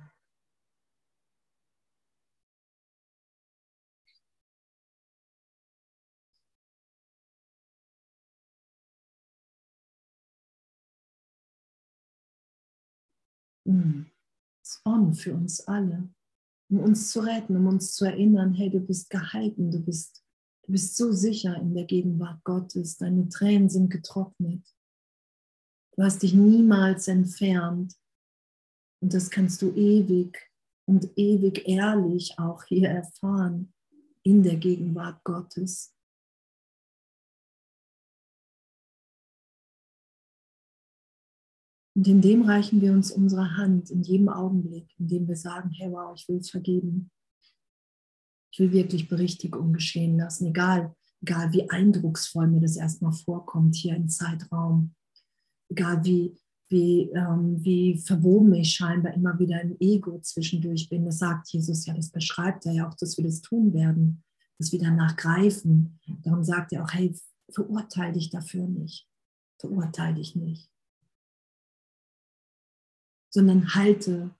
Speaker 1: Hm. Ist on für uns alle um uns zu retten, um uns zu erinnern, hey, du bist gehalten, du bist, du bist so sicher in der Gegenwart Gottes, deine Tränen sind getrocknet. Du hast dich niemals entfernt und das kannst du ewig und ewig ehrlich auch hier erfahren in der Gegenwart Gottes. Und in dem reichen wir uns unsere Hand in jedem Augenblick, in dem wir sagen, hey wow, ich will es vergeben. Ich will wirklich Berichtigung geschehen lassen, egal egal wie eindrucksvoll mir das erstmal vorkommt hier im Zeitraum, egal wie, wie, ähm, wie verwoben ich scheinbar immer wieder im Ego zwischendurch bin. Das sagt Jesus ja, das beschreibt er ja auch, dass wir das tun werden, dass wir danach greifen. Darum sagt er auch, hey, verurteile dich dafür nicht. Verurteile dich nicht. Sondern halte,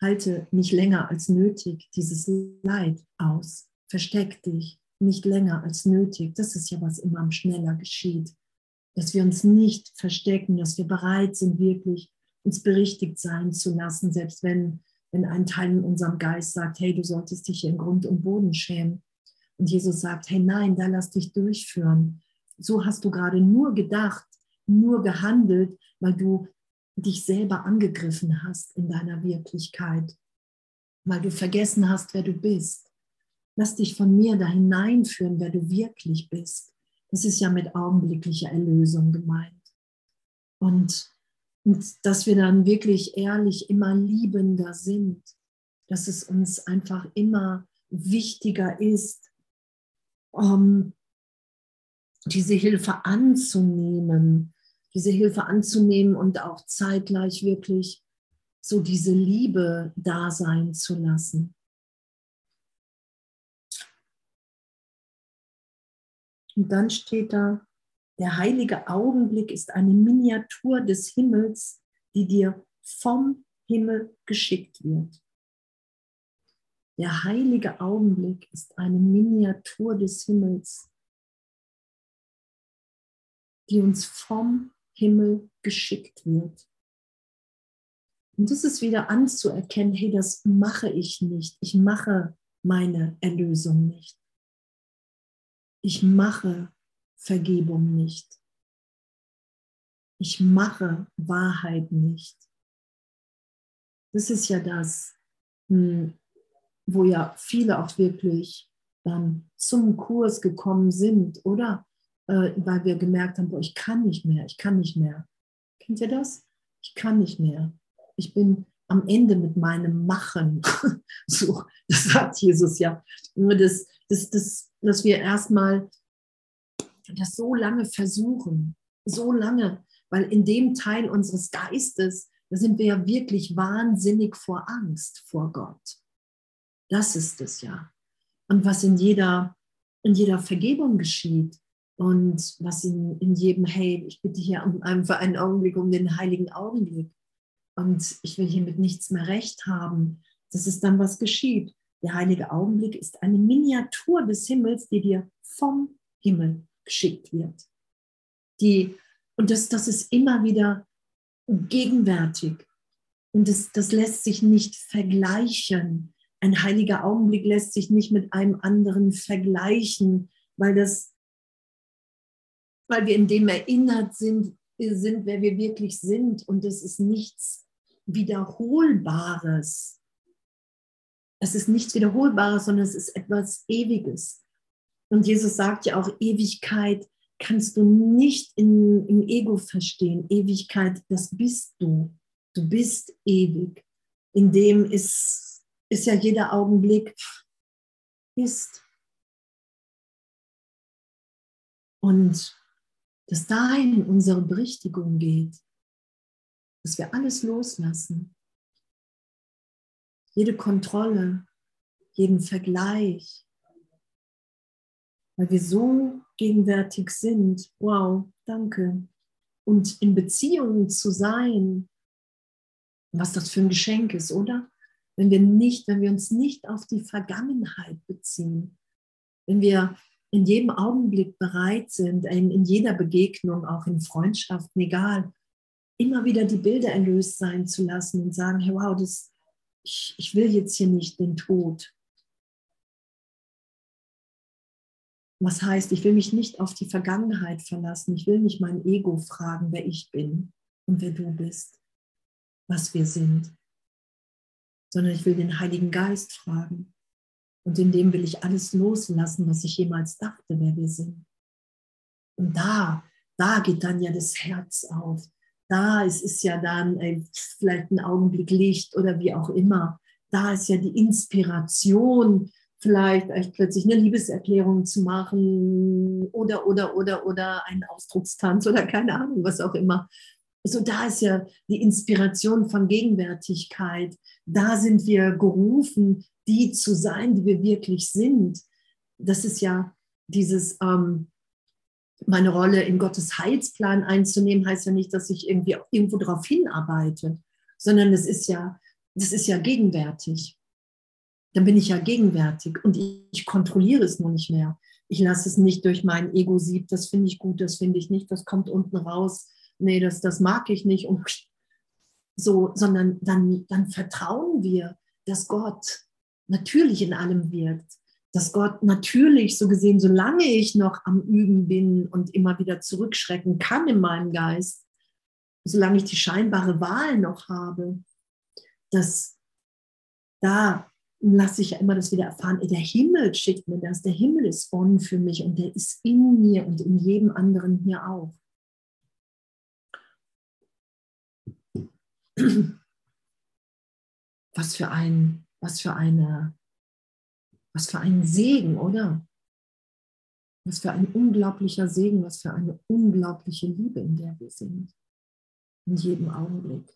Speaker 1: halte nicht länger als nötig dieses Leid aus. Versteck dich nicht länger als nötig. Das ist ja, was immer schneller geschieht. Dass wir uns nicht verstecken, dass wir bereit sind, wirklich uns berichtigt sein zu lassen, selbst wenn, wenn ein Teil in unserem Geist sagt, hey, du solltest dich hier in Grund und Boden schämen. Und Jesus sagt, hey, nein, da lass dich durchführen. So hast du gerade nur gedacht, nur gehandelt, weil du dich selber angegriffen hast in deiner Wirklichkeit, weil du vergessen hast, wer du bist. Lass dich von mir da hineinführen, wer du wirklich bist. Das ist ja mit augenblicklicher Erlösung gemeint. Und, und dass wir dann wirklich ehrlich immer liebender sind, dass es uns einfach immer wichtiger ist, um diese Hilfe anzunehmen, diese Hilfe anzunehmen und auch zeitgleich wirklich so diese Liebe da sein zu lassen. Und dann steht da, der heilige Augenblick ist eine Miniatur des Himmels, die dir vom Himmel geschickt wird. Der heilige Augenblick ist eine Miniatur des Himmels, die uns vom Himmel geschickt wird. Und das ist wieder anzuerkennen, hey, das mache ich nicht. Ich mache meine Erlösung nicht ich mache Vergebung nicht. Ich mache Wahrheit nicht. Das ist ja das, hm, wo ja viele auch wirklich dann zum Kurs gekommen sind, oder? Äh, weil wir gemerkt haben, boah, ich kann nicht mehr, ich kann nicht mehr. Kennt ihr das? Ich kann nicht mehr. Ich bin am Ende mit meinem Machen. so, das sagt Jesus ja. Das, das, das, dass wir erstmal das so lange versuchen, so lange, weil in dem Teil unseres Geistes, da sind wir ja wirklich wahnsinnig vor Angst vor Gott. Das ist es ja. Und was in jeder, in jeder Vergebung geschieht und was in, in jedem, hey, ich bitte hier für einen Augenblick um den heiligen Augenblick und ich will hier mit nichts mehr recht haben, das ist dann, was geschieht. Der heilige Augenblick ist eine Miniatur des Himmels, die dir vom Himmel geschickt wird. Die, und das, das ist immer wieder gegenwärtig. Und das, das lässt sich nicht vergleichen. Ein heiliger Augenblick lässt sich nicht mit einem anderen vergleichen, weil, das, weil wir in dem erinnert sind, wir sind, wer wir wirklich sind. Und es ist nichts Wiederholbares. Es ist nichts Wiederholbares, sondern es ist etwas Ewiges. Und Jesus sagt ja auch, Ewigkeit kannst du nicht in, im Ego verstehen. Ewigkeit, das bist du. Du bist ewig. In dem ist, ist ja jeder Augenblick ist. Und dass dahin unsere Berichtigung geht, dass wir alles loslassen, jede Kontrolle, jeden Vergleich, weil wir so gegenwärtig sind. Wow, danke. Und in Beziehungen zu sein, was das für ein Geschenk ist, oder? Wenn wir nicht, wenn wir uns nicht auf die Vergangenheit beziehen, wenn wir in jedem Augenblick bereit sind, in, in jeder Begegnung, auch in Freundschaften, egal, immer wieder die Bilder erlöst sein zu lassen und sagen, hey, wow, das, ich, ich will jetzt hier nicht den Tod. Was heißt, ich will mich nicht auf die Vergangenheit verlassen. Ich will nicht mein Ego fragen, wer ich bin und wer du bist, was wir sind, sondern ich will den Heiligen Geist fragen. Und in dem will ich alles loslassen, was ich jemals dachte, wer wir sind. Und da, da geht dann ja das Herz auf da ist, ist ja dann äh, vielleicht ein Augenblick Licht oder wie auch immer. Da ist ja die Inspiration vielleicht echt plötzlich eine Liebeserklärung zu machen oder, oder, oder, oder einen Ausdruckstanz oder keine Ahnung, was auch immer. So, da ist ja die Inspiration von Gegenwärtigkeit. Da sind wir gerufen, die zu sein, die wir wirklich sind. Das ist ja dieses, ähm, meine Rolle in Gottes Heilsplan einzunehmen, heißt ja nicht, dass ich irgendwie irgendwo darauf hinarbeite, sondern es ist ja, das ist ja gegenwärtig dann bin ich ja gegenwärtig und ich, ich kontrolliere es nur nicht mehr. Ich lasse es nicht durch mein Ego-Sieb, das finde ich gut, das finde ich nicht, das kommt unten raus, nee, das, das mag ich nicht und so, sondern dann, dann vertrauen wir, dass Gott natürlich in allem wirkt, dass Gott natürlich, so gesehen, solange ich noch am Üben bin und immer wieder zurückschrecken kann in meinem Geist, solange ich die scheinbare Wahl noch habe, dass da lasse ich ja immer das wieder erfahren, der Himmel schickt mir das, der Himmel ist on für mich und der ist in mir und in jedem anderen hier auch. Was für ein, was für eine, was für ein Segen, oder? Was für ein unglaublicher Segen, was für eine unglaubliche Liebe, in der wir sind. In jedem Augenblick.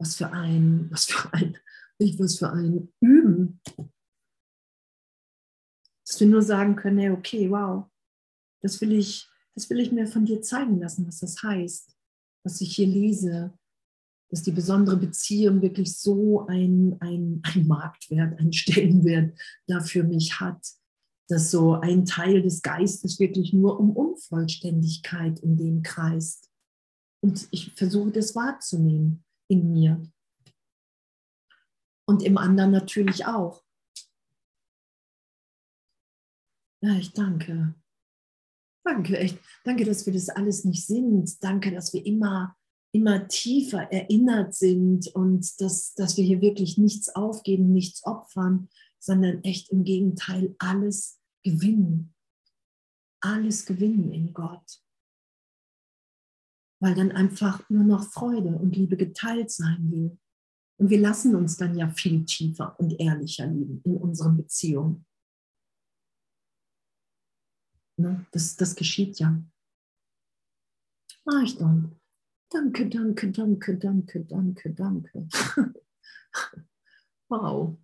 Speaker 1: Was für ein, was für ein was für ein Üben. Dass wir nur sagen können, hey, okay, wow, das will ich, das will ich mir von dir zeigen lassen, was das heißt, was ich hier lese, dass die besondere Beziehung wirklich so ein, ein, ein Marktwert, ein Stellenwert dafür mich hat, dass so ein Teil des Geistes wirklich nur um Unvollständigkeit in dem kreist. Und ich versuche das wahrzunehmen in mir und im anderen natürlich auch. Ja, ich danke. Danke, echt. Danke, dass wir das alles nicht sind. Danke, dass wir immer, immer tiefer erinnert sind und dass, dass wir hier wirklich nichts aufgeben, nichts opfern, sondern echt im Gegenteil alles gewinnen. Alles gewinnen in Gott. Weil dann einfach nur noch Freude und Liebe geteilt sein will. Und wir lassen uns dann ja viel tiefer und ehrlicher lieben in unseren Beziehungen. Ne? Das, das geschieht ja. Ah, ich danke. Danke, danke, danke, danke, danke, danke. wow.